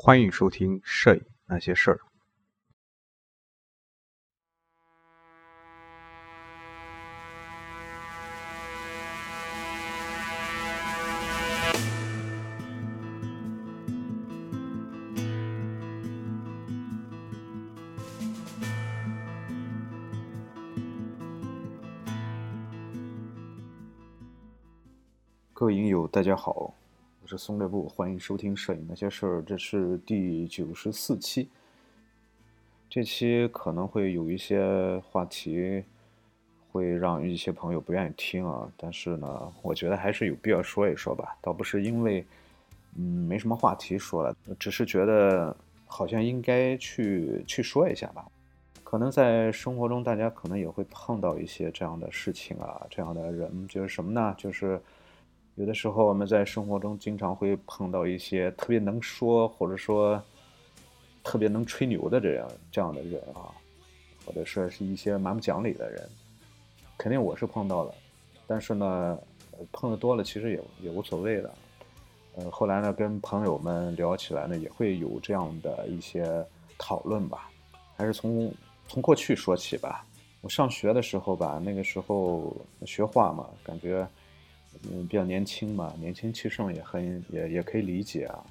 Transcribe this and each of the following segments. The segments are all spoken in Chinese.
欢迎收听《摄影那些事儿》。各位影友，大家好，是松略布，欢迎收听《摄影那些事儿》，这是第九十四期。这期可能会有一些话题会让一些朋友不愿意听啊，但是呢，我觉得还是有必要说一说吧。倒不是因为嗯没什么话题说了，只是觉得好像应该去去说一下吧。可能在生活中，大家可能也会碰到一些这样的事情啊，这样的人，就是什么呢？就是。有的时候我们在生活中经常会碰到一些特别能说，或者说特别能吹牛的这样这样的人啊，或者说是一些蛮不讲理的人，肯定我是碰到了，但是呢，碰的多了其实也也无所谓的。呃，后来呢，跟朋友们聊起来呢，也会有这样的一些讨论吧。还是从从过去说起吧。我上学的时候吧，那个时候学画嘛，感觉。嗯，比较年轻嘛，年轻气盛也很也也可以理解啊。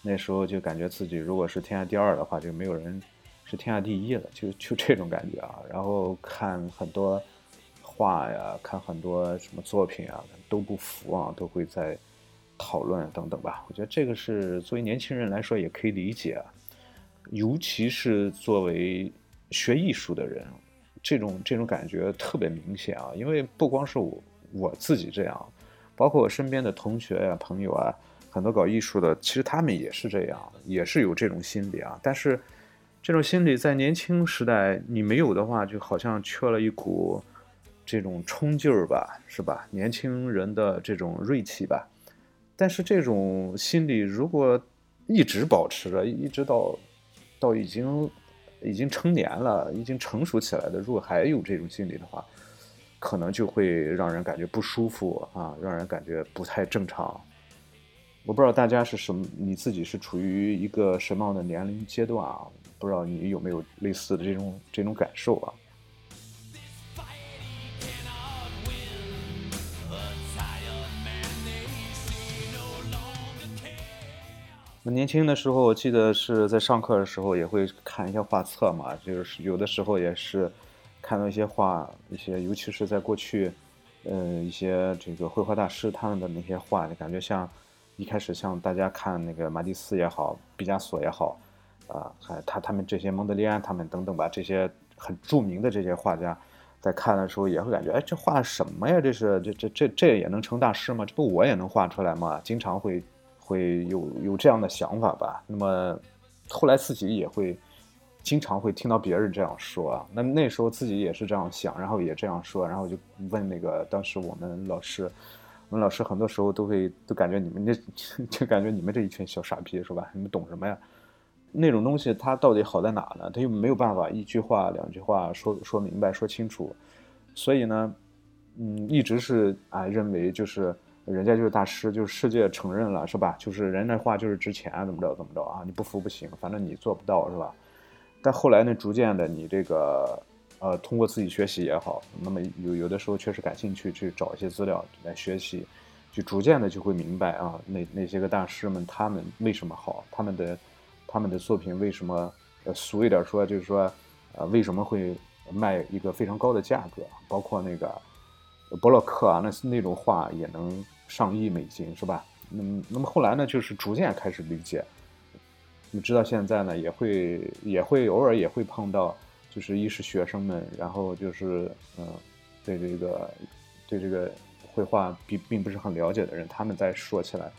那时候就感觉自己如果是天下第二的话，就没有人是天下第一了，就就这种感觉啊。然后看很多画呀，看很多什么作品啊，都不服啊，都会在讨论等等吧。我觉得这个是作为年轻人来说也可以理解啊，尤其是作为学艺术的人，这种这种感觉特别明显啊，因为不光是我。我自己这样，包括我身边的同学呀、朋友啊，很多搞艺术的，其实他们也是这样，也是有这种心理啊。但是，这种心理在年轻时代你没有的话，就好像缺了一股这种冲劲儿吧，是吧？年轻人的这种锐气吧。但是这种心理如果一直保持着，一直到到已经已经成年了，已经成熟起来的，如果还有这种心理的话，可能就会让人感觉不舒服啊，让人感觉不太正常。我不知道大家是什么，你自己是处于一个什么样的年龄阶段啊？不知道你有没有类似的这种这种感受啊？我年轻的时候，我记得是在上课的时候也会看一些画册嘛，就是有的时候也是。看到一些画，一些尤其是在过去，呃，一些这个绘画大师他们的那些画，就感觉像一开始像大家看那个马蒂斯也好，毕加索也好，啊，还他他们这些蒙德里安他们等等吧，这些很著名的这些画家，在看的时候也会感觉，哎，这画什么呀？这是这这这这也能成大师吗？这不我也能画出来吗？经常会会有有这样的想法吧。那么后来自己也会。经常会听到别人这样说啊，那那时候自己也是这样想，然后也这样说，然后就问那个当时我们老师，我们老师很多时候都会都感觉你们这 就感觉你们这一群小傻逼是吧？你们懂什么呀？那种东西它到底好在哪呢？他又没有办法一句话两句话说说明白说清楚，所以呢，嗯，一直是啊认为就是人家就是大师，就是世界承认了是吧？就是人的话就是值钱，怎么着怎么着啊？你不服不行，反正你做不到是吧？但后来呢，逐渐的，你这个，呃，通过自己学习也好，那么有有的时候确实感兴趣，去找一些资料来学习，就逐渐的就会明白啊，那那些个大师们他们为什么好，他们的他们的作品为什么，俗一点说就是说，呃，为什么会卖一个非常高的价格，包括那个博洛克啊，那那种画也能上亿美金，是吧？那么那么后来呢，就是逐渐开始理解。你知道现在呢，也会也会偶尔也会碰到，就是一是学生们，然后就是嗯，对这个对这个绘画并并不是很了解的人，他们在说起来，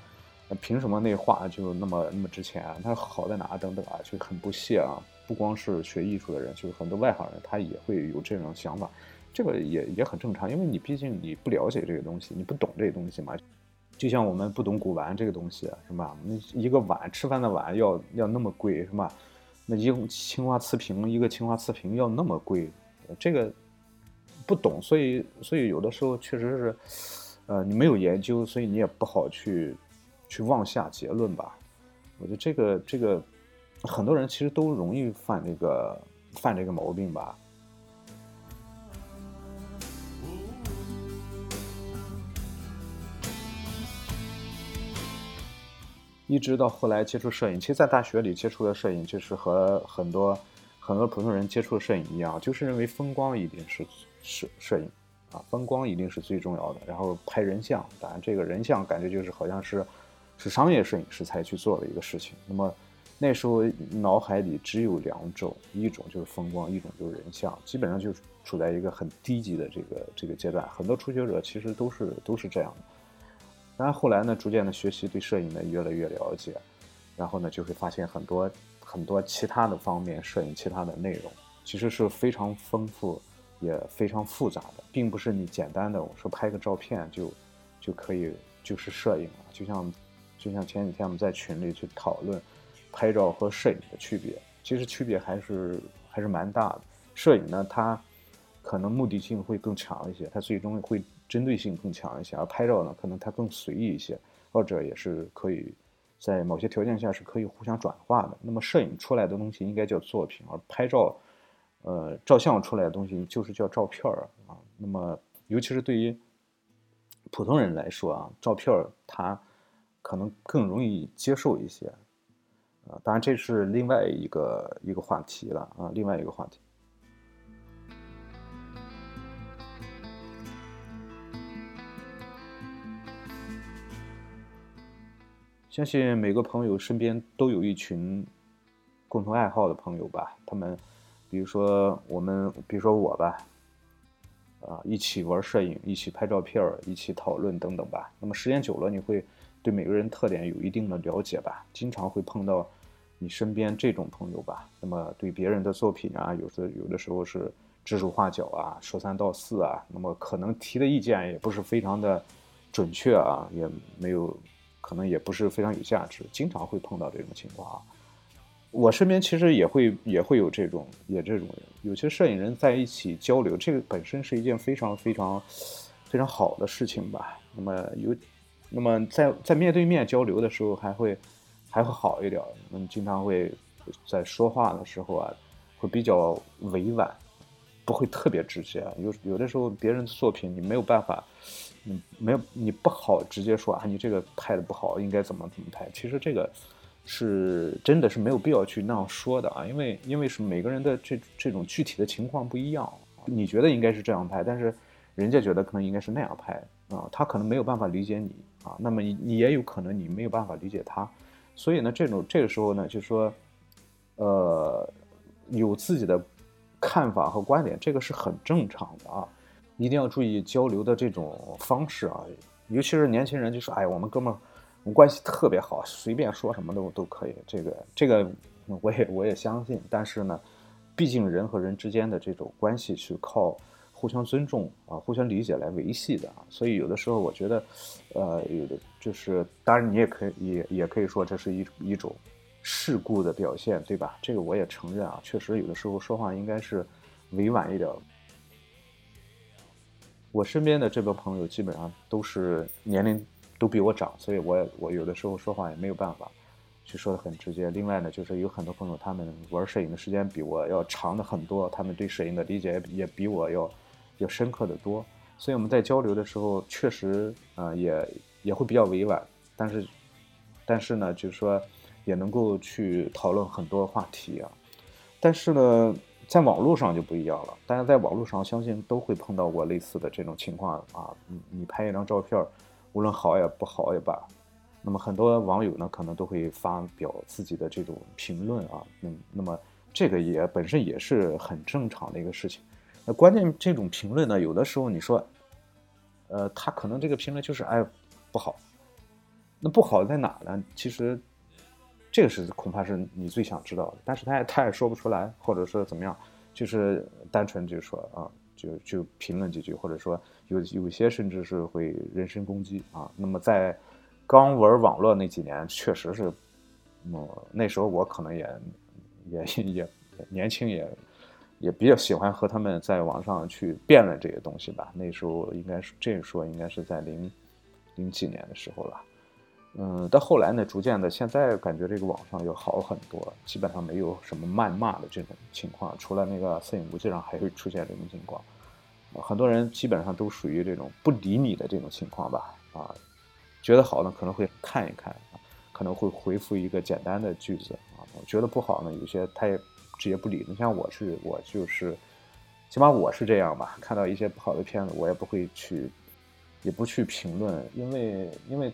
那凭什么那画就那么那么值钱啊？它好在哪？等等啊，就很不屑啊。不光是学艺术的人，就是很多外行人，他也会有这种想法，这个也也很正常，因为你毕竟你不了解这个东西，你不懂这个东西嘛。就像我们不懂古玩这个东西，是吧？那一个碗吃饭的碗要要那么贵，是吧？那一青花瓷瓶，一个青花瓷瓶要那么贵，这个不懂，所以所以有的时候确实是，呃，你没有研究，所以你也不好去去妄下结论吧。我觉得这个这个很多人其实都容易犯这个犯这个毛病吧。一直到后来接触摄影，其实，在大学里接触的摄影，就是和很多很多普通人接触的摄影一样，就是认为风光一定是摄摄影啊，风光一定是最重要的。然后拍人像，当然这个人像感觉就是好像是是商业摄影师才去做的一个事情。那么那时候脑海里只有两种，一种就是风光，一种就是人像，基本上就是处在一个很低级的这个这个阶段。很多初学者其实都是都是这样的。当然后来呢，逐渐的学习对摄影呢越来越了解，然后呢就会发现很多很多其他的方面，摄影其他的内容其实是非常丰富，也非常复杂的，并不是你简单的我说拍个照片就就可以就是摄影了。就像就像前几天我们在群里去讨论拍照和摄影的区别，其实区别还是还是蛮大的。摄影呢，它可能目的性会更强一些，它最终会。针对性更强一些，而拍照呢，可能它更随意一些，或者也是可以在某些条件下是可以互相转化的。那么摄影出来的东西应该叫作品，而拍照，呃，照相出来的东西就是叫照片儿啊。那么尤其是对于普通人来说啊，照片儿它可能更容易接受一些，啊，当然这是另外一个一个话题了啊，另外一个话题。相信每个朋友身边都有一群共同爱好的朋友吧。他们，比如说我们，比如说我吧，啊，一起玩摄影，一起拍照片一起讨论等等吧。那么时间久了，你会对每个人特点有一定的了解吧？经常会碰到你身边这种朋友吧。那么对别人的作品啊，有的有的时候是指手画脚啊，说三道四啊。那么可能提的意见也不是非常的准确啊，也没有。可能也不是非常有价值，经常会碰到这种情况啊。我身边其实也会也会有这种也这种人，有些摄影人在一起交流，这个本身是一件非常非常非常好的事情吧。那么有，那么在在面对面交流的时候，还会还会好一点。那么经常会在说话的时候啊，会比较委婉，不会特别直接。有有的时候别人的作品你没有办法。你没有，你不好直接说啊，你这个拍的不好，应该怎么怎么拍。其实这个是真的是没有必要去那样说的啊，因为因为是每个人的这这种具体的情况不一样。你觉得应该是这样拍，但是人家觉得可能应该是那样拍啊，他可能没有办法理解你啊，那么你也有可能你没有办法理解他。所以呢，这种这个时候呢，就是说，呃，有自己的看法和观点，这个是很正常的啊。一定要注意交流的这种方式啊，尤其是年轻人就说：“哎，我们哥们儿，我们关系特别好，随便说什么都都可以。”这个这个我也我也相信，但是呢，毕竟人和人之间的这种关系是靠互相尊重啊、互相理解来维系的啊。所以有的时候我觉得，呃，有的就是当然你也可以也也可以说这是一一种世故的表现，对吧？这个我也承认啊，确实有的时候说话应该是委婉一点。我身边的这帮朋友基本上都是年龄都比我长，所以我我有的时候说话也没有办法去说的很直接。另外呢，就是有很多朋友他们玩摄影的时间比我要长的很多，他们对摄影的理解也比我要要深刻的多。所以我们在交流的时候，确实啊也也会比较委婉，但是但是呢，就是说也能够去讨论很多话题啊。但是呢。在网络上就不一样了，大家在网络上相信都会碰到过类似的这种情况啊。你你拍一张照片，无论好也不好也罢，那么很多网友呢可能都会发表自己的这种评论啊。嗯，那么这个也本身也是很正常的一个事情。那关键这种评论呢，有的时候你说，呃，他可能这个评论就是哎不好，那不好在哪呢？其实。这个是恐怕是你最想知道的，但是他也他也说不出来，或者说怎么样，就是单纯就说啊，就就评论几句，或者说有有些甚至是会人身攻击啊。那么在刚玩网络那几年，确实是，嗯，那时候我可能也也也年轻，也也比较喜欢和他们在网上去辩论这些东西吧。那时候应该是这说应该是在零零几年的时候了。嗯，到后来呢，逐渐的，现在感觉这个网上又好很多，基本上没有什么谩骂的这种情况，除了那个摄影部经常还会出现这种情况，很多人基本上都属于这种不理你的这种情况吧，啊，觉得好呢可能会看一看，可能会回复一个简单的句子啊，觉得不好呢，有些他也直接不理。你像我是我就是，起码我是这样吧，看到一些不好的片子，我也不会去，也不去评论，因为因为。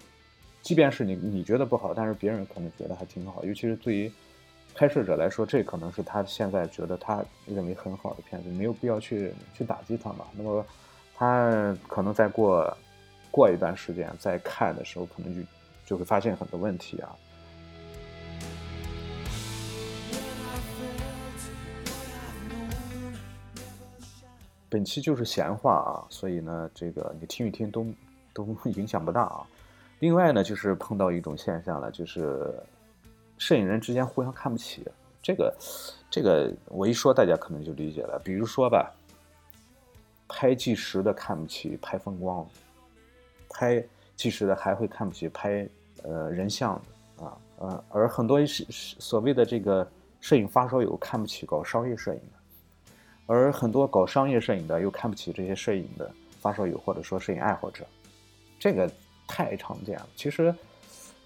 即便是你你觉得不好，但是别人可能觉得还挺好。尤其是对于拍摄者来说，这可能是他现在觉得他认为很好的片子，没有必要去去打击他嘛。那么他可能再过过一段时间再看的时候，可能就就会发现很多问题啊。本期就是闲话啊，所以呢，这个你听一听都都影响不大啊。另外呢，就是碰到一种现象了，就是摄影人之间互相看不起。这个，这个我一说，大家可能就理解了。比如说吧，拍纪实的看不起拍风光，拍纪实的还会看不起拍呃人像啊，呃，而很多是所谓的这个摄影发烧友看不起搞商业摄影的，而很多搞商业摄影的又看不起这些摄影的发烧友或者说摄影爱好者，这个。太常见了。其实，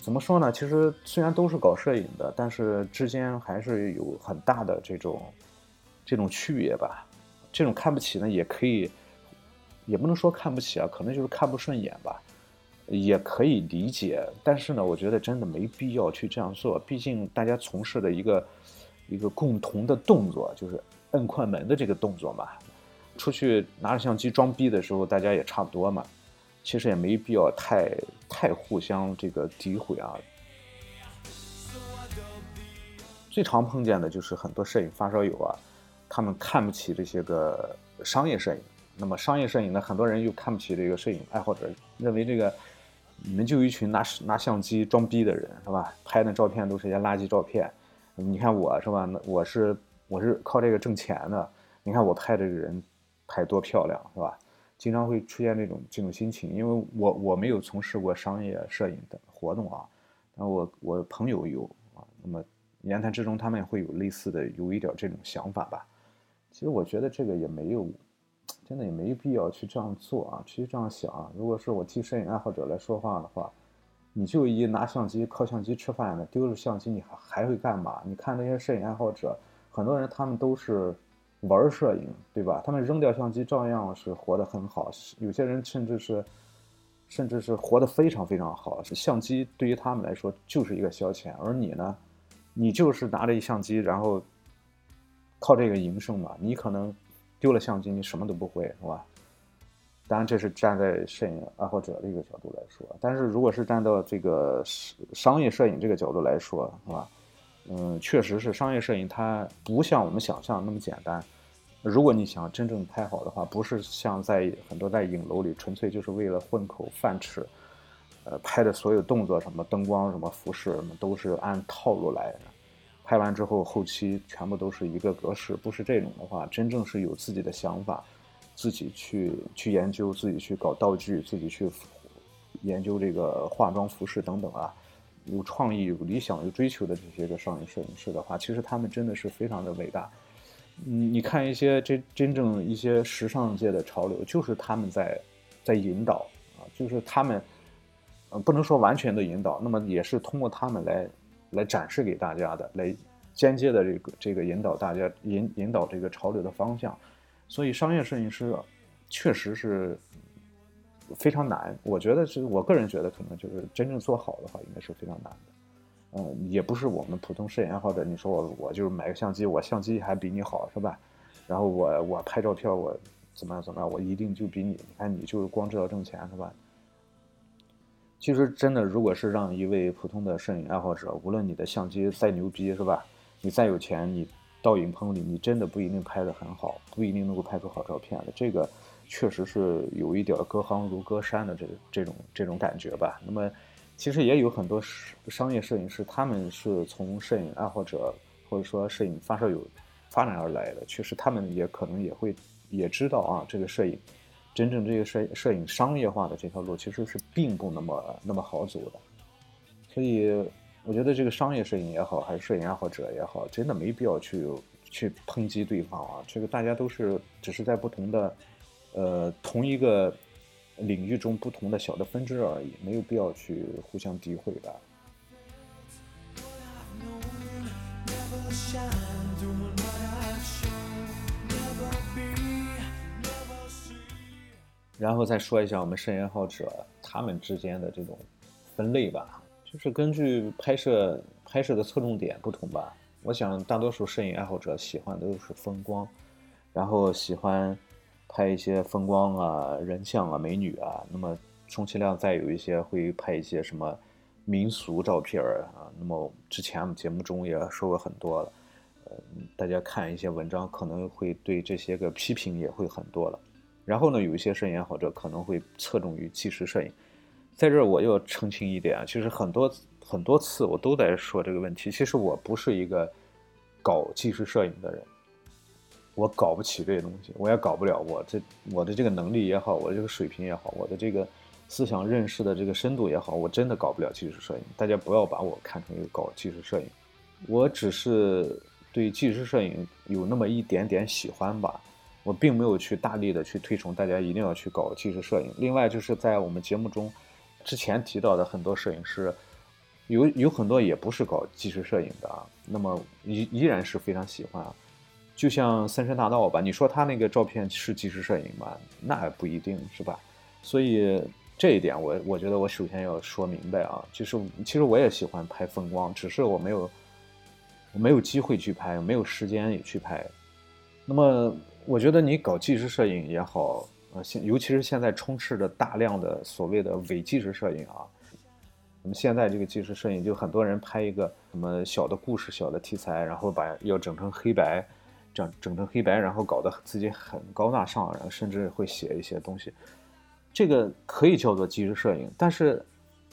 怎么说呢？其实虽然都是搞摄影的，但是之间还是有很大的这种这种区别吧。这种看不起呢，也可以，也不能说看不起啊，可能就是看不顺眼吧，也可以理解。但是呢，我觉得真的没必要去这样做。毕竟大家从事的一个一个共同的动作，就是摁快门的这个动作嘛。出去拿着相机装逼的时候，大家也差不多嘛。其实也没必要太太互相这个诋毁啊。最常碰见的就是很多摄影发烧友啊，他们看不起这些个商业摄影。那么商业摄影呢，很多人又看不起这个摄影爱好者，认为这个你们就一群拿拿相机装逼的人是吧？拍的照片都是一些垃圾照片。你看我是吧？那我是我是靠这个挣钱的。你看我拍这个人拍多漂亮是吧？经常会出现这种这种心情，因为我我没有从事过商业摄影的活动啊，但我我朋友有啊，那么言谈之中他们会有类似的有一点这种想法吧。其实我觉得这个也没有，真的也没必要去这样做啊。其实这样想啊，如果是我替摄影爱好者来说话的话，你就一拿相机靠相机吃饭的，丢了相机你还还会干嘛？你看那些摄影爱好者，很多人他们都是。玩摄影，对吧？他们扔掉相机照样是活得很好。有些人甚至是，甚至是活得非常非常好。是相机对于他们来说就是一个消遣，而你呢，你就是拿着一相机，然后靠这个营生嘛。你可能丢了相机，你什么都不会，是吧？当然，这是站在摄影爱好者的一个角度来说。但是如果是站到这个商业摄影这个角度来说，是吧？嗯确实是商业摄影，它不像我们想象那么简单。如果你想真正拍好的话，不是像在很多在影楼里纯粹就是为了混口饭吃，呃，拍的所有动作什么灯光什么服饰什么都是按套路来的，拍完之后后期全部都是一个格式，不是这种的话，真正是有自己的想法，自己去去研究，自己去搞道具，自己去研究这个化妆服饰等等啊，有创意、有理想、有追求的这些个商业摄影师的话，其实他们真的是非常的伟大。你你看一些真真正一些时尚界的潮流，就是他们在在引导啊，就是他们，呃，不能说完全的引导，那么也是通过他们来来展示给大家的，来间接的这个这个引导大家引引导这个潮流的方向。所以商业摄影师确实是非常难，我觉得是我个人觉得可能就是真正做好的话，应该是非常难的。嗯，也不是我们普通摄影爱好者。你说我，我就是买个相机，我相机还比你好，是吧？然后我我拍照片，我怎么样怎么样，我一定就比你。你看，你就是光知道挣钱，是吧？其实真的，如果是让一位普通的摄影爱好者，无论你的相机再牛逼，是吧？你再有钱，你到影棚里，你真的不一定拍得很好，不一定能够拍出好照片的。这个确实是有一点隔行如隔山的这这种这种感觉吧。那么。其实也有很多商业摄影师，他们是从摄影爱好者或者说摄影发烧友发展而来的。确实，他们也可能也会也知道啊，这个摄影真正这个摄摄影商业化的这条路其实是并不那么那么好走的。所以我觉得这个商业摄影也好，还是摄影爱好者也好，真的没必要去去抨击对方啊。这个大家都是只是在不同的呃同一个领域中不同的小的分支而已，没有必要去互相诋毁吧。然后再说一下我们摄影爱好者他们之间的这种分类吧，就是根据拍摄拍摄的侧重点不同吧。我想大多数摄影爱好者喜欢的都是风光，然后喜欢拍一些风光啊、人像啊、美女啊。那么充其量再有一些会拍一些什么民俗照片啊。那么之前我们节目中也说过很多了，呃，大家看一些文章可能会对这些个批评也会很多了。然后呢，有一些摄影爱好者可能会侧重于纪实摄影，在这儿我要澄清一点啊，其实很多很多次我都在说这个问题。其实我不是一个搞纪实摄影的人，我搞不起这些东西，我也搞不了。我这我的这个能力也好，我这个水平也好，我的这个思想认识的这个深度也好，我真的搞不了纪实摄影。大家不要把我看成一个搞纪实摄影，我只是对纪实摄影有那么一点点喜欢吧。我并没有去大力的去推崇大家一定要去搞纪实摄影。另外，就是在我们节目中之前提到的很多摄影师，有有很多也不是搞纪实摄影的啊。那么依依然是非常喜欢啊。就像三山大道吧，你说他那个照片是纪实摄影吗？那不一定是吧。所以这一点，我我觉得我首先要说明白啊，就是其实我也喜欢拍风光，只是我没有我没有机会去拍，没有时间也去拍。那么。我觉得你搞纪实摄影也好，呃，现尤其是现在充斥着大量的所谓的伪纪实摄影啊。那么现在这个纪实摄影，就很多人拍一个什么小的故事、小的题材，然后把要整成黑白，整整成黑白，然后搞得自己很高大上，然后甚至会写一些东西。这个可以叫做纪实摄影，但是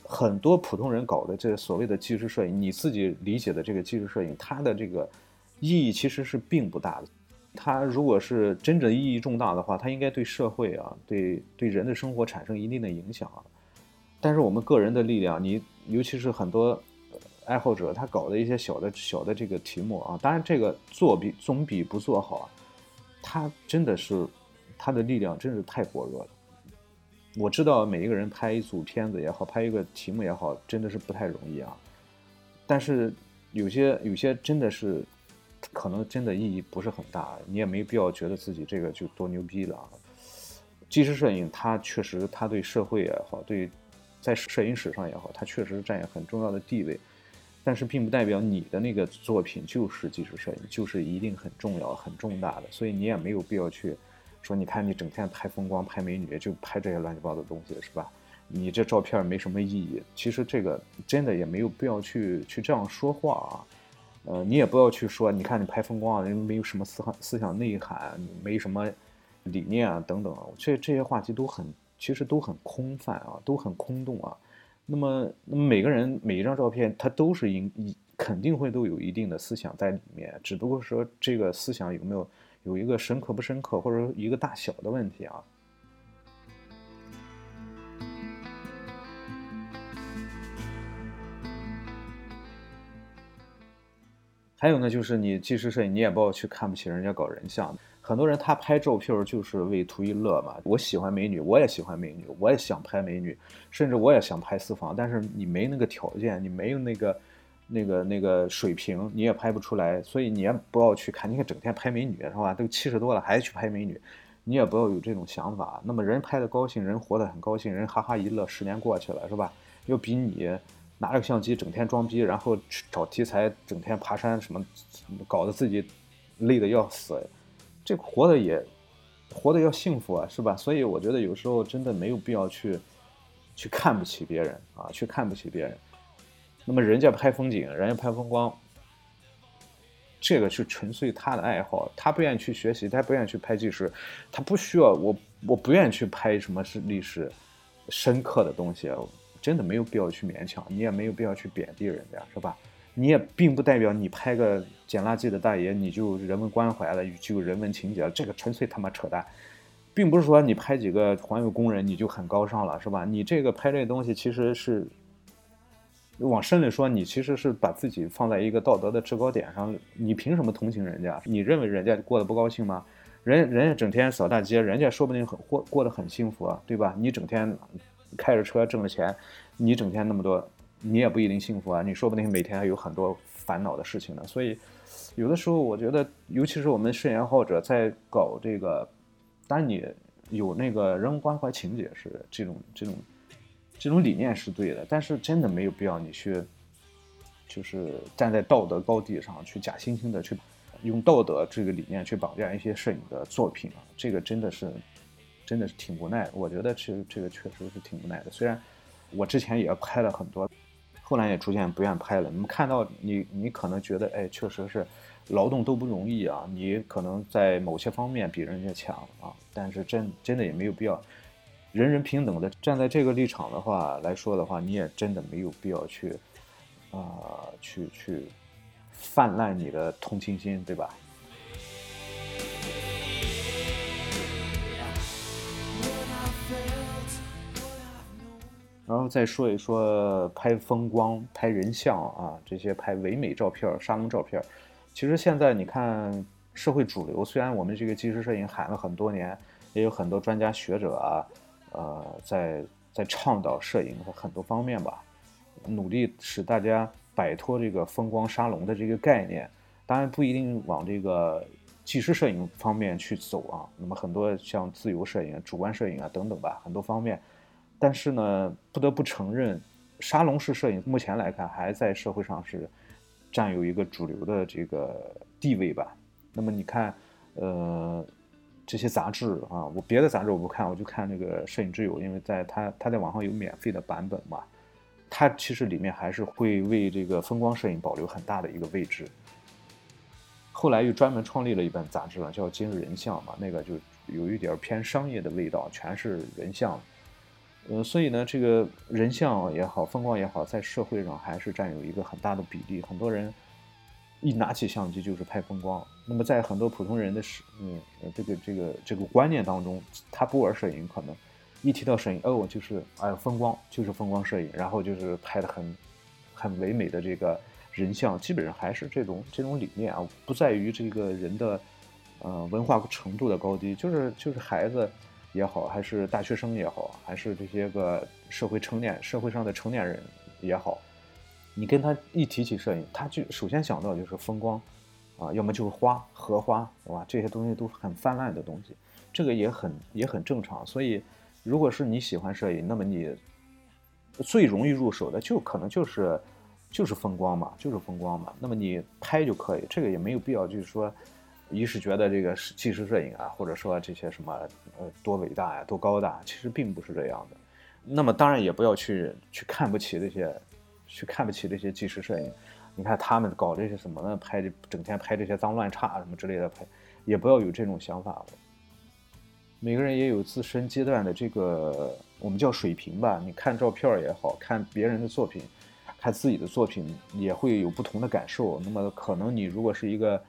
很多普通人搞的这所谓的纪实摄影，你自己理解的这个纪实摄影，它的这个意义其实是并不大的。它如果是真正意义重大的话，它应该对社会啊，对对人的生活产生一定的影响啊。但是我们个人的力量，你尤其是很多爱好者，他搞的一些小的小的这个题目啊，当然这个做比总比不做好啊。他真的是他的力量真是太薄弱了。我知道每一个人拍一组片子也好，拍一个题目也好，真的是不太容易啊。但是有些有些真的是。可能真的意义不是很大，你也没必要觉得自己这个就多牛逼了啊。纪实摄影它确实，它对社会也好，对在摄影史上也好，它确实占有很重要的地位。但是并不代表你的那个作品就是纪实摄影，就是一定很重要、很重大的。所以你也没有必要去说，你看你整天拍风光、拍美女，就拍这些乱七八糟的东西，是吧？你这照片没什么意义。其实这个真的也没有必要去去这样说话啊。呃，你也不要去说，你看你拍风光，人没有什么思想思想内涵，没什么理念啊，等等，这这些话题都很，其实都很空泛啊，都很空洞啊。那么，那么每个人每一张照片，它都是应一肯定会都有一定的思想在里面，只不过说这个思想有没有有一个深刻不深刻，或者一个大小的问题啊。还有呢，就是你纪实摄影，你也不要去看不起人家搞人像的。很多人他拍照片就是为图一乐嘛。我喜欢美女，我也喜欢美女，我也想拍美女，甚至我也想拍私房。但是你没那个条件，你没有那个那个那个水平，你也拍不出来。所以你也不要去看，你看整天拍美女是吧？都七十多了还去拍美女，你也不要有这种想法。那么人拍的高兴，人活得很高兴，人哈哈一乐，十年过去了是吧？又比你。拿着相机整天装逼，然后去找题材，整天爬山什么，搞得自己累得要死，这活的也活的要幸福啊，是吧？所以我觉得有时候真的没有必要去去看不起别人啊，去看不起别人。那么人家拍风景，人家拍风光，这个是纯粹他的爱好，他不愿意去学习，他不愿意去拍纪实，他不需要我，我不愿意去拍什么是历史深刻的东西。真的没有必要去勉强，你也没有必要去贬低人家，是吧？你也并不代表你拍个捡垃圾的大爷，你就人文关怀了，就人文情节了，这个纯粹他妈扯淡，并不是说你拍几个环卫工人你就很高尚了，是吧？你这个拍这东西其实是往深里说，你其实是把自己放在一个道德的制高点上，你凭什么同情人家？你认为人家过得不高兴吗？人人家整天扫大街，人家说不定很过过得很幸福啊，对吧？你整天开着车挣着钱，你整天那么多，你也不一定幸福啊。你说不定每天还有很多烦恼的事情呢。所以，有的时候我觉得，尤其是我们摄影爱好者在搞这个，当你有那个人文关怀情节是这种这种。这种理念是对的，但是真的没有必要你去，就是站在道德高地上去假惺惺的去用道德这个理念去绑架一些摄影的作品啊，这个真的是，真的是挺无奈。我觉得其实这个确实是挺无奈的。虽然我之前也拍了很多，后来也逐渐不愿拍了。你们看到你，你可能觉得，哎，确实是劳动都不容易啊，你可能在某些方面比人家强啊，但是真真的也没有必要。人人平等的站在这个立场的话来说的话，你也真的没有必要去，啊，去去泛滥你的同情心，对吧？然后再说一说拍风光、拍人像啊，这些拍唯美照片、沙龙照片。其实现在你看，社会主流虽然我们这个纪实摄影喊了很多年，也有很多专家学者啊。呃，在在倡导摄影的很多方面吧，努力使大家摆脱这个风光沙龙的这个概念。当然不一定往这个纪实摄影方面去走啊。那么很多像自由摄影、主观摄影啊等等吧，很多方面。但是呢，不得不承认，沙龙式摄影目前来看还在社会上是占有一个主流的这个地位吧。那么你看，呃。这些杂志啊，我别的杂志我不看，我就看那个《摄影之友》，因为在它它在网上有免费的版本嘛，它其实里面还是会为这个风光摄影保留很大的一个位置。后来又专门创立了一本杂志了，叫《今日人像》嘛，那个就有一点偏商业的味道，全是人像。呃，所以呢，这个人像也好，风光也好，在社会上还是占有一个很大的比例，很多人。一拿起相机就是拍风光，那么在很多普通人的是嗯这个这个这个观念当中，他不玩摄影，可能一提到摄影，哦，就是哎风光，就是风光摄影，然后就是拍的很很唯美的这个人像，基本上还是这种这种理念啊，不在于这个人的呃文化程度的高低，就是就是孩子也好，还是大学生也好，还是这些个社会成年社会上的成年人也好。你跟他一提起摄影，他就首先想到就是风光，啊，要么就是花、荷花，对吧？这些东西都是很泛滥的东西，这个也很也很正常。所以，如果是你喜欢摄影，那么你最容易入手的就可能就是就是风光嘛，就是风光嘛。那么你拍就可以，这个也没有必要，就是说，一是觉得这个纪实摄影啊，或者说这些什么呃多伟大呀、多高大，其实并不是这样的。那么当然也不要去去看不起这些。去看不起这些纪实摄影，你看他们搞这些什么呢？拍的整天拍这些脏乱差什么之类的拍，也不要有这种想法。每个人也有自身阶段的这个我们叫水平吧。你看照片也好看别人的作品，看自己的作品也会有不同的感受。那么可能你如果是一个，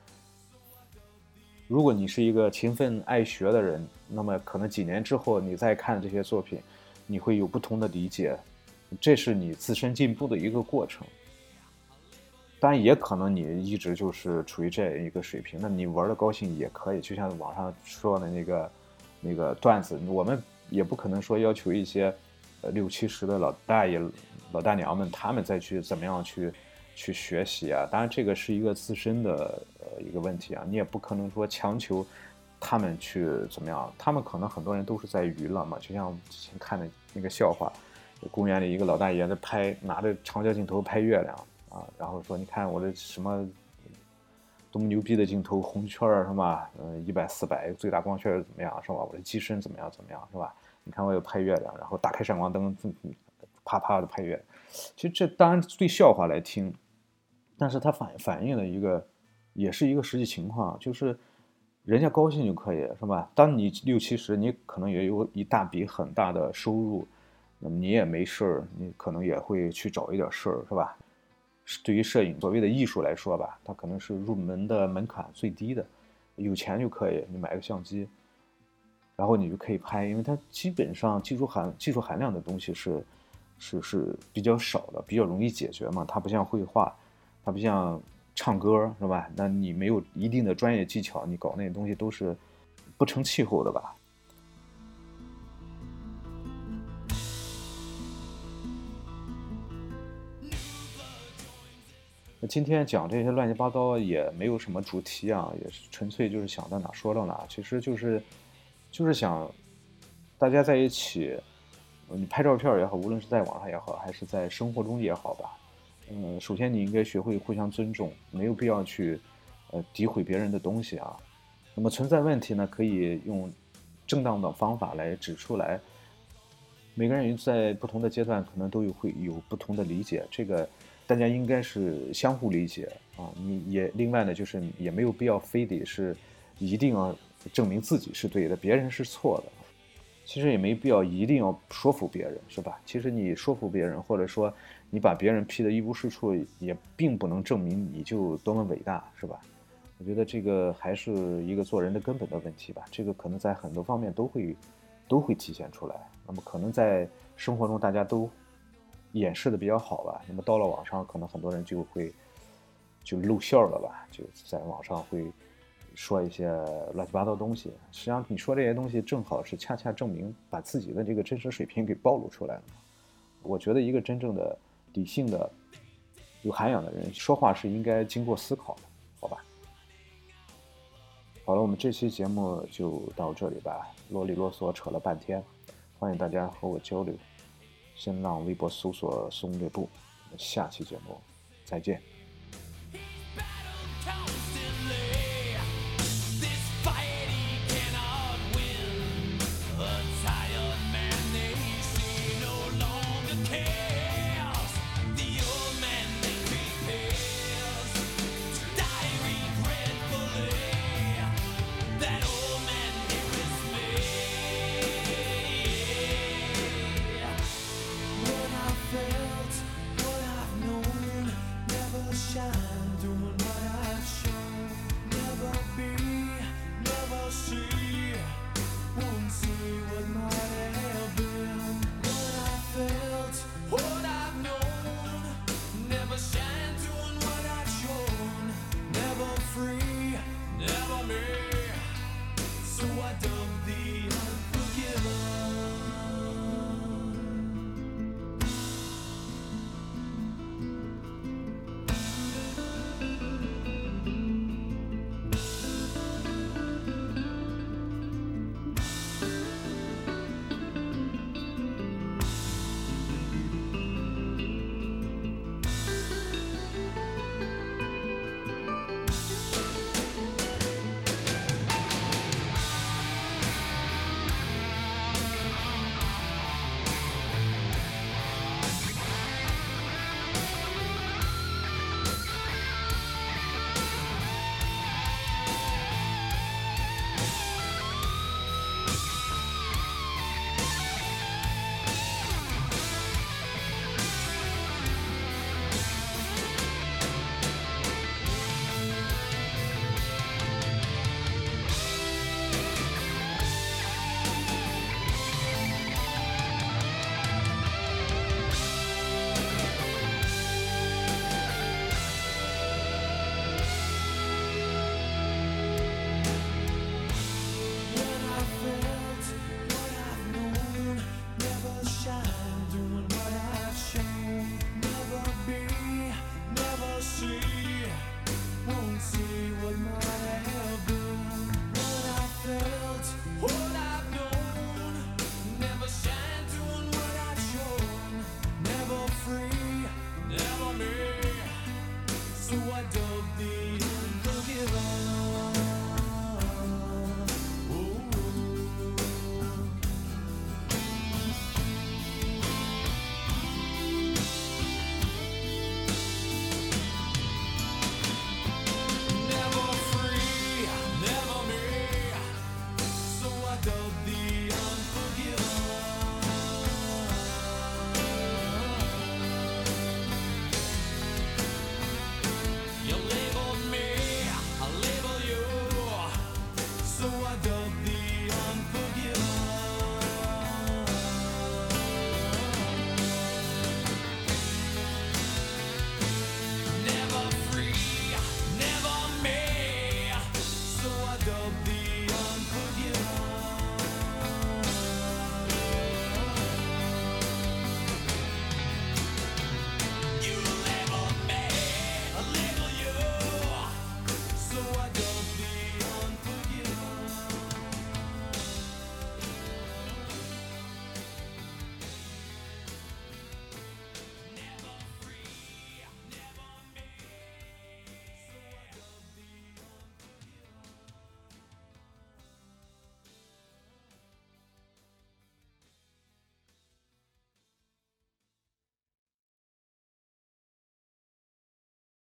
如果你是一个勤奋爱学的人，那么可能几年之后你再看这些作品，你会有不同的理解。这是你自身进步的一个过程，当然也可能你一直就是处于这样一个水平，那你玩的高兴也可以。就像网上说的那个那个段子，我们也不可能说要求一些六七十的老大爷、老大娘们他们再去怎么样去去学习啊。当然这个是一个自身的一个问题啊，你也不可能说强求他们去怎么样。他们可能很多人都是在娱乐嘛，就像之前看的那个笑话。公园里一个老大爷在拍，拿着长焦镜头拍月亮啊，然后说：“你看我的什么多么牛逼的镜头，红圈儿是吧？嗯，一百四百，最大光圈怎么样是吧？我的机身怎么样怎么样是吧？你看我有拍月亮，然后打开闪光灯，啪啪的拍月。其实这当然对笑话来听，但是它反反映了一个，也是一个实际情况，就是人家高兴就可以是吧？当你六七十，你可能也有一大笔很大的收入。”那么你也没事儿，你可能也会去找一点事儿，是吧？对于摄影所谓的艺术来说吧，它可能是入门的门槛最低的，有钱就可以，你买个相机，然后你就可以拍，因为它基本上技术含技术含量的东西是是是比较少的，比较容易解决嘛。它不像绘画，它不像唱歌，是吧？那你没有一定的专业技巧，你搞那些东西都是不成气候的吧？那今天讲这些乱七八糟也没有什么主题啊，也是纯粹就是想到哪说到哪，其实就是就是想大家在一起。你拍照片也好，无论是在网上也好，还是在生活中也好吧，嗯，首先你应该学会互相尊重，没有必要去，呃，诋毁别人的东西啊。那么存在问题呢，可以用正当的方法来指出来。每个人在不同的阶段可能都有会有不同的理解，这个大家应该是相互理解啊。你也另外呢，就是也没有必要非得是一定要证明自己是对的，别人是错的。其实也没必要一定要说服别人，是吧？其实你说服别人，或者说你把别人批得一无是处，也并不能证明你就多么伟大，是吧？我觉得这个还是一个做人的根本的问题吧。这个可能在很多方面都会都会体现出来。那么可能在生活中大家都掩饰的比较好吧。那么到了网上，可能很多人就会就露馅了吧，就在网上会。说一些乱七八糟东西，实际上你说这些东西正好是恰恰证明把自己的这个真实水平给暴露出来了。我觉得一个真正的理性的、有涵养的人说话是应该经过思考的，好吧？好了，我们这期节目就到这里吧，啰里啰嗦扯了半天，欢迎大家和我交流。新浪微博搜索“松略部”，下期节目再见。